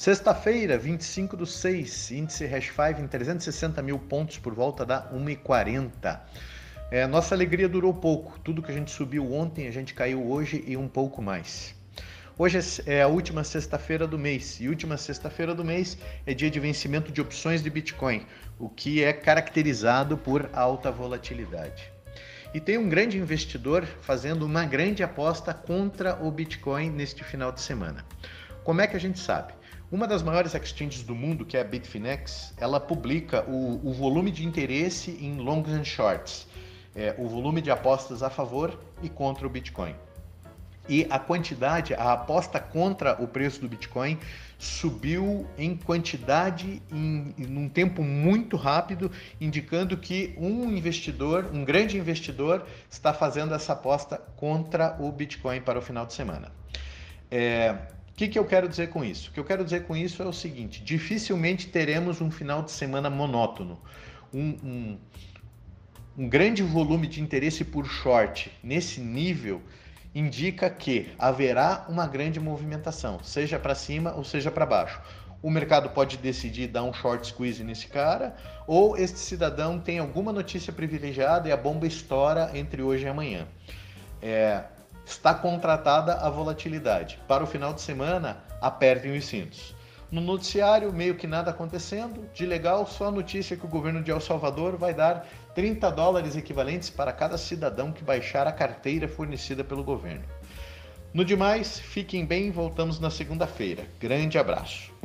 Sexta-feira, 25 do 6, índice Hash 5 em 360 mil pontos por volta da 1,40. É, nossa alegria durou pouco. Tudo que a gente subiu ontem, a gente caiu hoje e um pouco mais. Hoje é a última sexta-feira do mês e última sexta-feira do mês é dia de vencimento de opções de Bitcoin, o que é caracterizado por alta volatilidade. E tem um grande investidor fazendo uma grande aposta contra o Bitcoin neste final de semana. Como é que a gente sabe? Uma das maiores exchanges do mundo, que é a Bitfinex, ela publica o, o volume de interesse em longs and shorts, é, o volume de apostas a favor e contra o Bitcoin. E a quantidade, a aposta contra o preço do Bitcoin subiu em quantidade em, em um tempo muito rápido, indicando que um investidor, um grande investidor, está fazendo essa aposta contra o Bitcoin para o final de semana. É, que, que eu quero dizer com isso? O que eu quero dizer com isso é o seguinte: dificilmente teremos um final de semana monótono. Um, um, um grande volume de interesse por short nesse nível indica que haverá uma grande movimentação, seja para cima ou seja para baixo. O mercado pode decidir dar um short squeeze nesse cara, ou este cidadão tem alguma notícia privilegiada e a bomba estoura entre hoje e amanhã. É, está contratada a volatilidade. Para o final de semana, apertem os cintos. No noticiário, meio que nada acontecendo. De legal, só a notícia que o governo de El Salvador vai dar 30 dólares equivalentes para cada cidadão que baixar a carteira fornecida pelo governo. No demais, fiquem bem, voltamos na segunda-feira. Grande abraço.